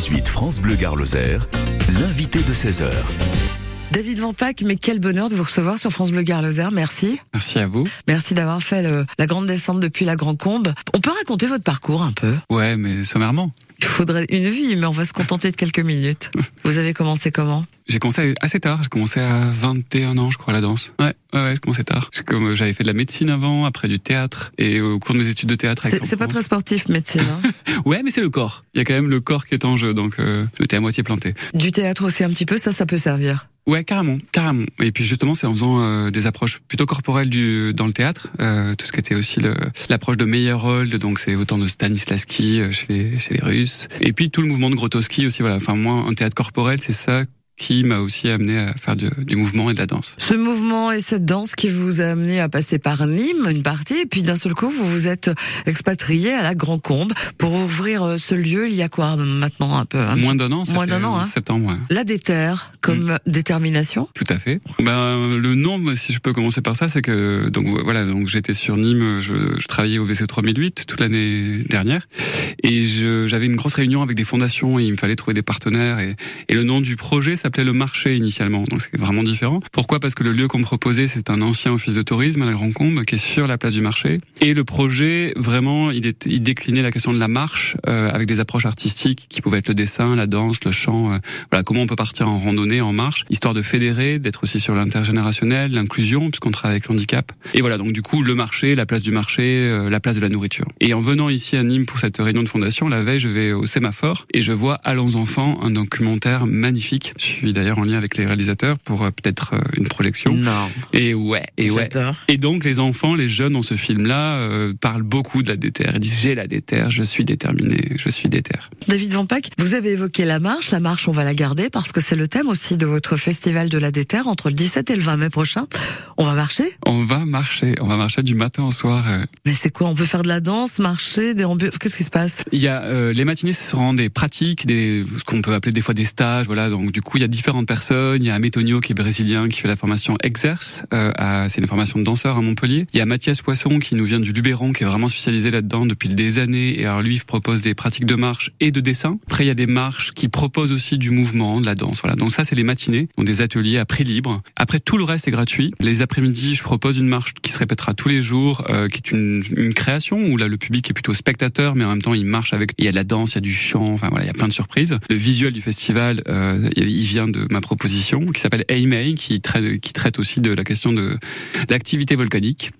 18 France Bleu Gare l'invité de 16h. David Vampac, mais quel bonheur de vous recevoir sur France Bleu Gare Merci. Merci à vous. Merci d'avoir fait la grande descente depuis la Grand Combe. On peut raconter votre parcours un peu? Ouais, mais sommairement. Il faudrait une vie, mais on va se contenter de quelques minutes. Vous avez commencé comment? J'ai commencé assez tard. J'ai commencé à 21 ans, je crois, la danse. Ouais, ouais, ouais j'ai commencé tard. Comme j'avais fait de la médecine avant, après du théâtre, et au cours de mes études de théâtre. C'est pas très sportif, médecine. Hein? Ouais, mais c'est le corps. Il y a quand même le corps qui est en jeu, donc euh, j'étais à moitié planté. Du théâtre aussi un petit peu, ça, ça peut servir. Ouais, carrément, carrément. Et puis justement, c'est en faisant euh, des approches plutôt corporelles du dans le théâtre, euh, tout ce qui était aussi l'approche de Meyerhold, donc c'est autant de Stanislavski euh, chez les, chez les Russes, et puis tout le mouvement de Grotowski aussi. Voilà, enfin moi, un théâtre corporel, c'est ça qui m'a aussi amené à faire du, du, mouvement et de la danse. Ce mouvement et cette danse qui vous a amené à passer par Nîmes, une partie, et puis d'un seul coup, vous vous êtes expatrié à la Grand Combe pour ouvrir euh, ce lieu. Il y a quoi maintenant un peu Moins d'un an. Moins d'un an. Hein. Septembre. La déterre comme mm. détermination. Tout à fait. Ben le nom, si je peux commencer par ça, c'est que donc voilà, donc j'étais sur Nîmes, je, je travaillais au WC 3008 toute l'année dernière, et j'avais une grosse réunion avec des fondations et il me fallait trouver des partenaires et, et le nom du projet, ça s'appelait le marché initialement, donc c'est vraiment différent. Pourquoi? Parce que le lieu qu'on me proposait, c'est un ancien office de tourisme à la Grand Combe, qui est sur la place du marché. Et le projet, vraiment, il, est, il déclinait la question de la marche euh, avec des approches artistiques qui pouvaient être le dessin, la danse, le chant. Euh, voilà, comment on peut partir en randonnée, en marche, histoire de fédérer, d'être aussi sur l'intergénérationnel, l'inclusion, puisqu'on travaille avec le handicap. Et voilà, donc du coup, le marché, la place du marché, euh, la place de la nourriture. Et en venant ici à Nîmes pour cette réunion de fondation, la veille, je vais au sémaphore et je vois Allons enfants, un documentaire magnifique suis d'ailleurs en lien avec les réalisateurs pour euh, peut-être euh, une projection. Non. Et ouais, et ouais. Et donc les enfants, les jeunes dans ce film-là euh, parlent beaucoup de la déterre. Ils disent j'ai la déterre, je suis déterminé, je suis déterre. David Vampac, vous avez évoqué la marche. La marche, on va la garder parce que c'est le thème aussi de votre festival de la déterre entre le 17 et le 20 mai prochain. On va marcher? On va marcher. On va marcher du matin au soir. Mais c'est quoi? On peut faire de la danse, marcher, des Qu'est-ce qui se passe? Il y a les matinées, ce seront des pratiques, des ce qu'on peut appeler des fois des stages. Voilà. Donc du coup, il y a différentes personnes. Il y a Metonio qui est brésilien qui fait la formation Exerce. Euh, c'est une formation de danseur à Montpellier. Il y a Mathias Poisson qui nous vient du Luberon qui est vraiment spécialisé là-dedans depuis des années. Et alors lui il propose des pratiques de marche et de dessin. Après il y a des marches qui proposent aussi du mouvement, de la danse. Voilà. Donc ça c'est les matinées, donc des ateliers à prix libre. Après tout le reste est gratuit. Les après-midi je propose une marche qui se répétera tous les jours, euh, qui est une, création où là le public est plutôt spectateur, mais en même temps il marche avec. Il y a de la danse, il y a du chant. Enfin voilà, il y a plein de surprises. Le visuel du festival, euh, il vient de ma proposition qui s'appelle Eimei, qui traite, qui traite aussi de la question de l'activité volcanique,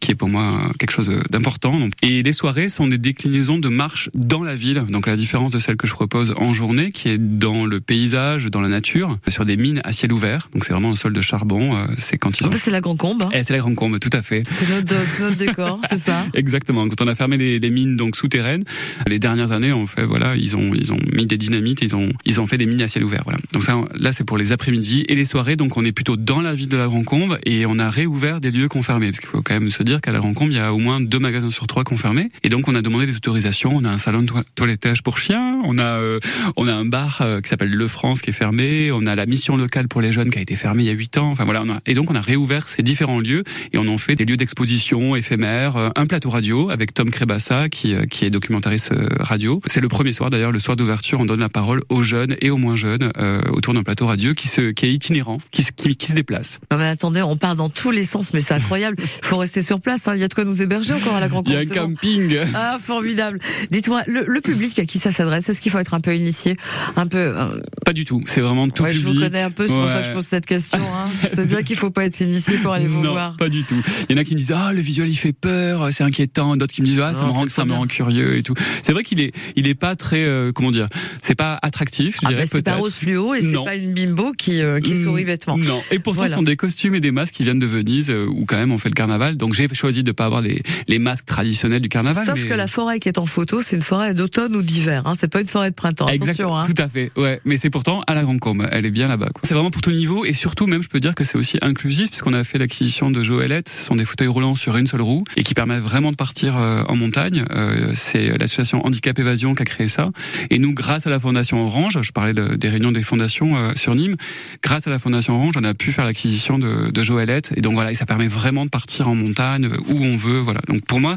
qui est pour moi quelque chose d'important. Et les soirées sont des déclinaisons de marche dans la ville, donc la différence de celle que je propose en journée, qui est dans le paysage, dans la nature, sur des mines à ciel ouvert. Donc c'est vraiment un sol de charbon. Euh, c'est quand ils ont. C'est la Grande Combe. Hein. Eh, c'est la Grande Combe, tout à fait. C'est notre, notre, décor, c'est ça. Exactement. Quand on a fermé les, les, mines donc souterraines, les dernières années, on fait voilà, ils ont ils ont mis des dynamites, ils ont ils ont fait des mines à ciel ouvert. Voilà. Donc ça, là, c'est pour les après-midi et les soirées. Donc on est plutôt dans la ville de la Grand-Combe et on a réouvert des lieux confirmés. Parce qu'il faut quand même se dire qu'à la Grand-Combe, il y a au moins deux magasins sur trois confirmés. Et donc on a demandé des autorisations. On a un salon de toilettage pour chiens. On a euh, on a un bar euh, qui s'appelle Le France qui est fermé. On a la mission locale pour les jeunes qui a été fermée il y a huit ans. Enfin voilà. On a, et donc on a réouvert ces différents lieux et on en fait des lieux d'exposition éphémères. Euh, un plateau radio avec Tom Crébassa qui qui est documentariste radio. C'est le premier soir d'ailleurs, le soir d'ouverture. On donne la parole aux jeunes et aux moins jeunes autour d'un plateau radio qui se qui est itinérant, qui, qui, qui se déplace. Non mais attendez, on part dans tous les sens, mais c'est incroyable. Il faut rester sur place. Hein. Il y a de quoi nous héberger encore à la Grande Il y a un camping. Ah formidable. Dites-moi, le, le, public à qui ça s'adresse Est-ce qu'il faut être un peu initié, un peu euh, Pas du tout. C'est vraiment tout ouais, public. Je vous connais un peu, c'est pour ça que je pose cette question. Hein. je sais bien qu'il faut pas être initié pour aller vous non, voir. pas du tout. Il y en a qui me disent ah le visuel il fait peur, c'est inquiétant. D'autres qui me disent ah ça me rend ça me rend curieux et tout. C'est vrai qu'il est il est pas très euh, comment dire, c'est pas attractif. Je ah dirais bah, C'est pas rose fluo et c'est pas une bimbo qui euh, qui sourit bêtement. Non. Et pourtant voilà. ce sont des costumes et des masques qui viennent de Venise euh, où quand même on fait le carnaval. Donc j'ai choisi de pas avoir les les masques traditionnels du carnaval. Sauf mais... que la forêt qui est en photo, c'est une forêt d'automne ou d'hiver. Hein. C'est pas une forêt de printemps. Exact, Attention. Hein. Tout à fait. Ouais. Mais c'est pourtant à la Grande Combe. Elle est bien là-bas. C'est vraiment pour tout niveau et surtout même je peux dire que c'est aussi inclusif puisqu'on a fait l'acquisition de Joëlette. Ce sont des fauteuils roulants sur une seule roue et qui permettent vraiment de partir euh, en montagne. Euh, c'est l'association Handicap Évasion qui a créé ça. Et nous, grâce à la Fondation Orange, je parlais de, des réunions des fondations euh, sur Nîmes, grâce à la Fondation Orange, on a pu faire l'acquisition de, de Joëlette. Et donc voilà, et ça permet vraiment de partir en montagne où on veut. Voilà. Donc pour moi,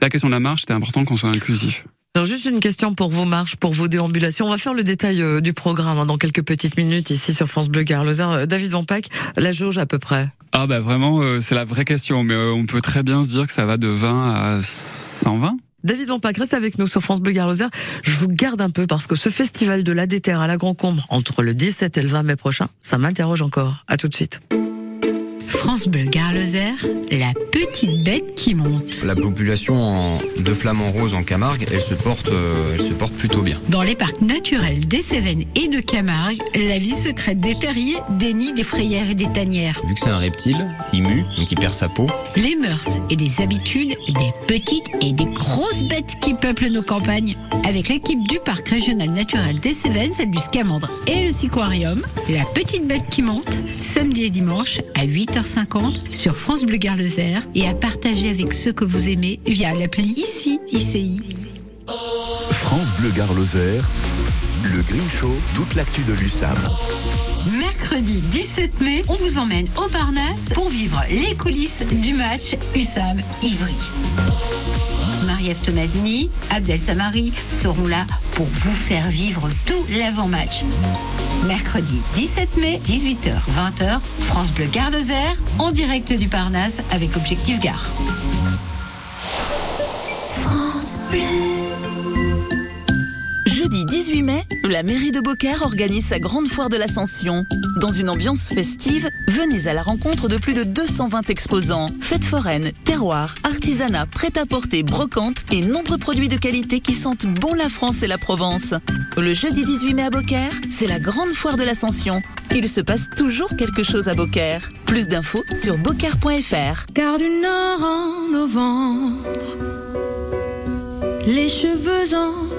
la question de la marche, c'était important qu'on soit inclusif. Alors juste une question pour vos marches, pour vos déambulations. On va faire le détail euh, du programme hein, dans quelques petites minutes ici sur France Bleu Gare Lozère. David Van Pack, la jauge à peu près. Ah bah vraiment, c'est la vraie question, mais on peut très bien se dire que ça va de 20 à 120. David Ampac, reste avec nous sur France Bleu Garloser. Je vous garde un peu parce que ce festival de la déterre à la Grand Combre entre le 17 et le 20 mai prochain, ça m'interroge encore. À tout de suite. France Bleu Garloser, la petite bête qui monte. La population de flamants roses en Camargue, elle se porte, euh, elle se porte plutôt bien. Dans les parcs naturels des Cévennes et de Camargue, la vie secrète des terriers dénie des frayères et des tanières. Vu que c'est un reptile, il mue, donc il perd sa peau. Les mœurs et les habitudes des petites et des grosses bêtes qui peuplent nos campagnes. Avec l'équipe du parc régional naturel des Cévennes, celle du Scamandre et le Siquarium, la petite bête qui monte, samedi et dimanche à 8h50 sur France Bleu Gare et à partager avec ceux que vous aimez via l'appli ICI ICI. France Bleu Gare le Green Show, toute l'actu de l'USAM. Mercredi 17 mai, on vous emmène au Parnasse pour vivre les coulisses du match USAM Ivry. Marie-Ève Tomasini, Abdel Samari seront là pour vous faire vivre tout l'avant-match. Mercredi 17 mai, 18h, 20h, France Bleu Gare en direct du Parnasse avec Objectif Gare. France Bleu. Jeudi 18 mai, la mairie de Beaucaire organise sa grande foire de l'Ascension. Dans une ambiance festive, venez à la rencontre de plus de 220 exposants. Fêtes foraines, terroirs, artisanat, prêt-à-porter, brocante et nombreux produits de qualité qui sentent bon la France et la Provence. Le jeudi 18 mai à Beaucaire, c'est la grande foire de l'Ascension. Il se passe toujours quelque chose à Beaucaire. Plus d'infos sur beaucaire.fr. Car du nord en novembre, les cheveux en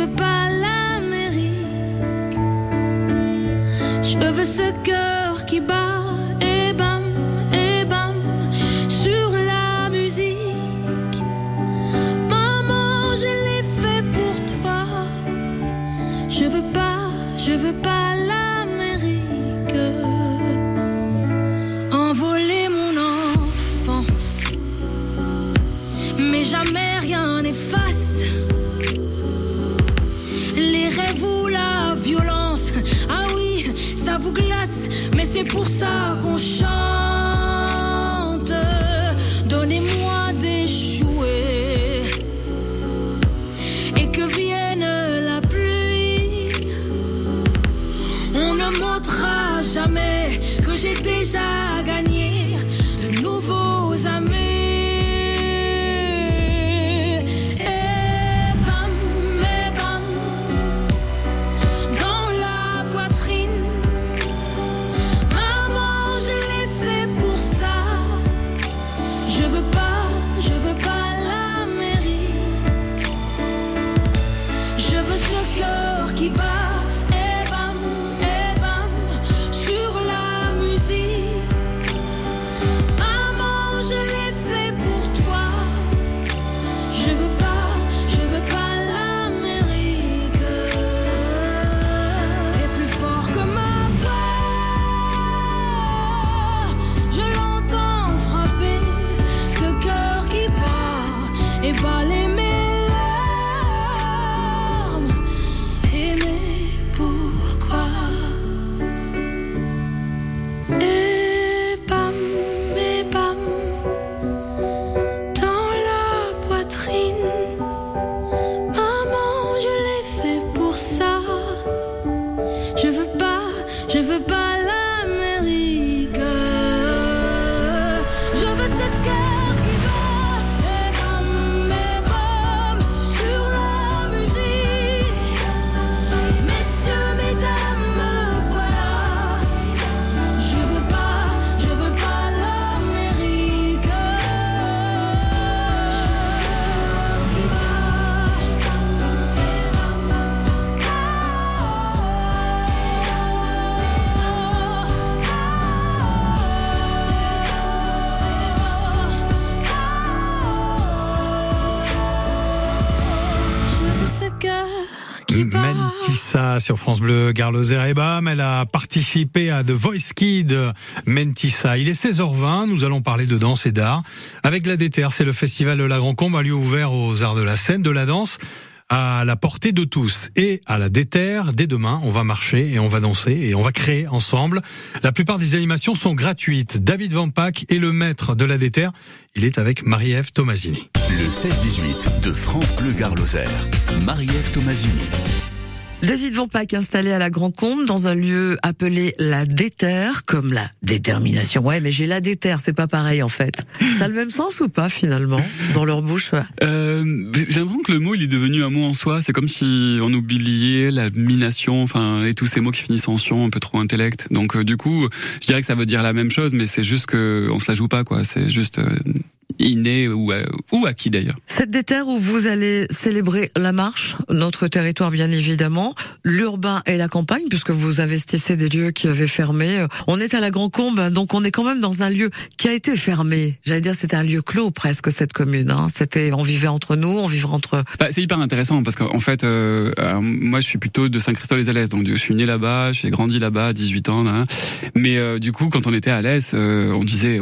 Veux pas Mentissa sur France Bleu Garloser et Bam. Elle a participé à The Voice Kid Mentissa. Il est 16h20. Nous allons parler de danse et d'art. Avec la DTR, c'est le festival de la Grand Combe, un lieu ouvert aux arts de la scène, de la danse à la portée de tous et à la déterre. Dès demain, on va marcher et on va danser et on va créer ensemble. La plupart des animations sont gratuites. David Van Pack est le maître de la déterre. Il est avec Marie-Ève Tomasini. Le 16-18 de France Bleu Gare. Marie-Ève Tomasini. David Van installé à la Grand Combe dans un lieu appelé la déterre, comme la détermination. Ouais, mais j'ai la déterre, c'est pas pareil en fait. Ça a le même sens ou pas finalement dans leur bouche euh, J'ai l'impression que le mot il est devenu un mot en soi. C'est comme si on oubliait la mination, enfin et tous ces mots qui finissent en sion, un peu trop intellect. Donc euh, du coup, je dirais que ça veut dire la même chose, mais c'est juste que on se la joue pas quoi. C'est juste euh, inné ou, euh, ou acquis d'ailleurs. Cette déterre où vous allez célébrer la marche, notre territoire bien évidemment, l'urbain et la campagne, puisque vous investissez des lieux qui avaient fermé. On est à la Grand Combe, donc on est quand même dans un lieu qui a été fermé. J'allais dire c'était un lieu clos presque cette commune. Hein. C'était on vivait entre nous, on vivait entre. Bah, c'est hyper intéressant parce qu'en fait, euh, moi je suis plutôt de Saint-Christophe-les-Alès, donc je suis né là-bas, j'ai grandi là-bas à 18 ans. Hein. Mais euh, du coup, quand on était à Alès, euh, on disait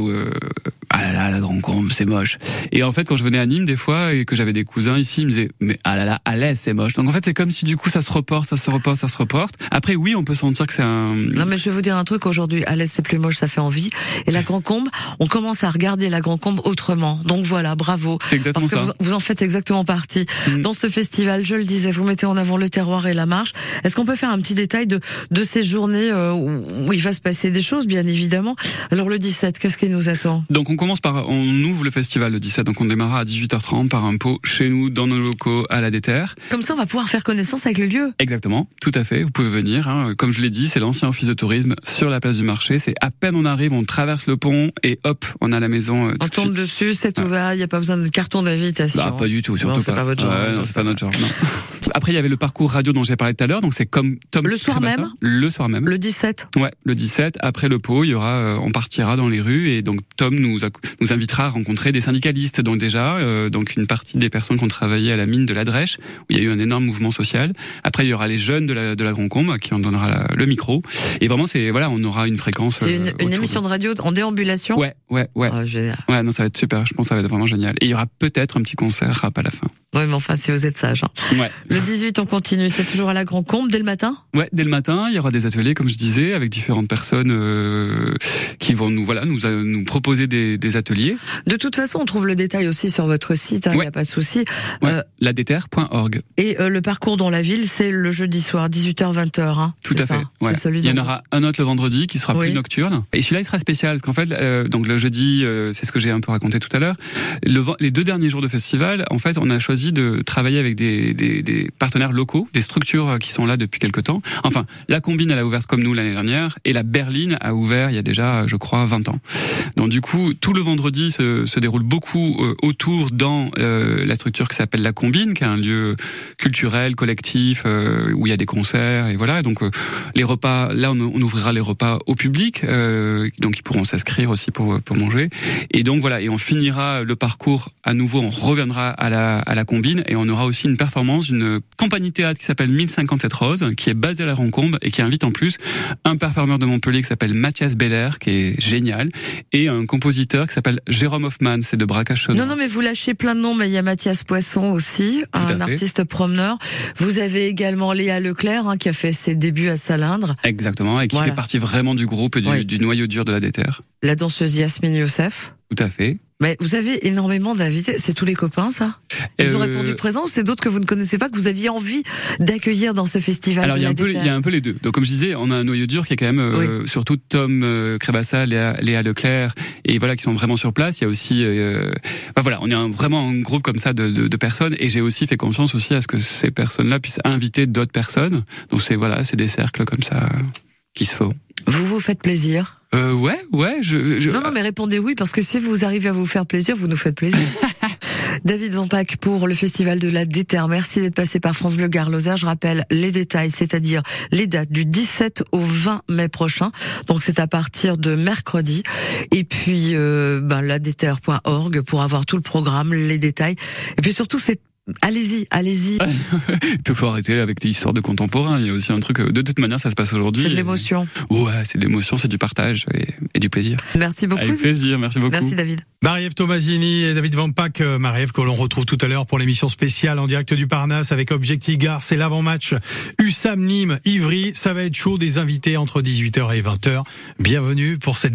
ah là là la Grand Combe, c'est moche. Et en fait, quand je venais à Nîmes des fois et que j'avais des cousins ici, ils me disaient mais ah là là, Alès c'est moche. Donc en fait, c'est comme si du coup ça se reporte, ça se reporte, ça se reporte. Après oui, on peut sentir que c'est un. Non mais je vais vous dire un truc aujourd'hui. Alès c'est plus moche, ça fait envie. Et la Grand Combe, on commence à regarder la Grand Combe autrement. Donc voilà, bravo. Exactement Parce que ça. Vous, vous, en faites exactement partie. Mm. Dans ce festival, je le disais, vous mettez en avant le terroir et la marche. Est-ce qu'on peut faire un petit détail de de ces journées euh, où il va se passer des choses, bien évidemment. Alors le 17, qu'est-ce qui nous attend? Donc on commence par on ouvre le festival le 17, donc on démarrera à 18h30 par un pot chez nous, dans nos locaux, à la déterre. Comme ça, on va pouvoir faire connaissance avec le lieu. Exactement, tout à fait. Vous pouvez venir. Hein. Comme je l'ai dit, c'est l'ancien office de tourisme sur la place du marché. C'est à peine on arrive, on traverse le pont et hop, on a la maison. Euh, on tourne de dessus, c'est ouvert. Il n'y a pas besoin de carton d'invitation. Bah, pas du tout, surtout non, pas. pas. votre genre. Non, c'est pas notre genre. Non. Après, il y avait le parcours radio dont j'ai parlé tout à l'heure. Donc c'est comme Tom. Le soir même. Le soir même. Le 17. Ouais, le 17. Après le pot, il y aura, euh, on partira dans les rues et donc Tom nous a, nous invitera à rencontrer des syndicalistes. Donc déjà, euh, donc une partie des personnes qui ont travaillé à la mine de la Drèche, où il y a eu un énorme mouvement social. Après, il y aura les jeunes de la de la Grand Combe qui en donnera la- le micro. Et vraiment, c'est voilà, on aura une fréquence. C'est une, euh, une émission de radio en déambulation? Ouais, ouais, ouais. Génial. Ouais, non, ça va être super. Je pense que ça va être vraiment génial. Et il y aura peut-être un petit concert rap à la fin. Oui, mais enfin, si vous êtes sage. hein. Ouais. Le 18, on continue. C'est toujours à la Grand Combe dès le matin? Ouais, dès le matin, il y aura des ateliers, comme je disais, avec différentes personnes euh, qui vont nous voilà nous euh, nous proposer des, des ateliers. De toute façon, on trouve le détail aussi sur votre site. Il n'y Ouais. a pas de souci. Ouais, Euh, et euh, le parcours dans la ville, c'est le jeudi soir, 18h-20h. Hein. Tout à ça. fait. Ouais. C'est celui Il y en aura un autre le vendredi qui sera Oui. plus nocturne. Et celui-là, il sera spécial parce qu'en fait, euh, donc le jeudi, euh, c'est ce que j'ai un peu raconté tout à l'heure. Le, les deux derniers jours de festival, en fait, on a choisi de travailler avec des, des, des partenaires locaux, des structures euh, qui sont là depuis quelque temps. Enfin, la Combine, elle a ouvert comme nous l'année dernière, et la Berline a ouvert il y a déjà, je crois, 20 ans. Donc du coup, tout le vendredi se, se déroule beaucoup euh, autour dans euh, la structure qui s'appelle la Combine, qui est un lieu culturel, collectif, euh, où il y a des concerts et voilà. Donc euh, les repas, là on, on ouvrira les repas au public, euh, donc ils pourront s'inscrire aussi pour pour manger. Et donc voilà, et on finira le parcours à nouveau, on reviendra à la à la Combine et on aura aussi une performance d'une compagnie théâtre qui s'appelle 1057 Roses, qui est basée à la Rancombe et qui invite en plus un performeur de Montpellier qui s'appelle Mathias Beller, qui est génial, et un compositeur qui s'appelle Jérôme Hoffman, c'est de Braquage Sonore. Non, non, mais vous lâchez plein de noms, mais il y a Mathias Poisson aussi, un artiste promeneur. Vous avez également Léa Leclerc, hein, qui a fait ses débuts à Salindre. Exactement, et qui Voilà. fait partie vraiment du groupe et du, Oui. du noyau dur de la déterre. La danseuse Yasmine Youssef. Tout à fait. Mais vous avez énormément d'invités. C'est tous les copains, ça? Ils ont Euh, répondu présent c'est d'autres que vous ne connaissez pas, que vous aviez envie d'accueillir dans ce festival Alors de il y, a la un peu, Déterre? il y a un peu les deux. Donc comme je disais, on a un noyau dur qui est quand même euh, surtout Tom euh, Crébassa, Léa, Léa Leclerc et voilà qui sont vraiment sur place. Il y a aussi, euh, bah voilà, on est un- vraiment un groupe comme ça de, de, de personnes et j'ai aussi fait confiance aussi à ce que ces personnes-là puissent inviter d'autres personnes. Donc c'est voilà, c'est des cercles comme ça qui se font. Vous vous faites plaisir? Euh, ouais, ouais. Je, je- Non, non, mais répondez oui, parce que si vous arrivez à vous faire plaisir, vous nous faites plaisir. David Van pour le festival de la Déterre. Merci d'être passé par France Bleu Gare Lozère. Je rappelle les détails, c'est-à-dire les dates du 17 au 20 mai prochain. Donc c'est à partir de mercredi. Et puis euh, ben, pour avoir tout le programme, les détails. Et puis surtout c'est allez-y, allez-y. Il faut arrêter avec des histoires de contemporains. Il y a aussi un truc, euh, de toute manière, ça se passe aujourd'hui. C'est de l'émotion. Ouais, c'est de l'émotion, c'est du partage et, et du plaisir. Merci beaucoup. Avec plaisir, merci beaucoup. Merci David. Marie-Ève Tomasini et David Van Pack. Euh, Marie-Ève que l'on retrouve tout à l'heure pour l'émission spéciale en direct du Parnasse avec Objectif Gare. C'est l'avant-match USAM Nîmes Ivry. Ça va être chaud des invités entre 18h et 20h. Bienvenue pour cette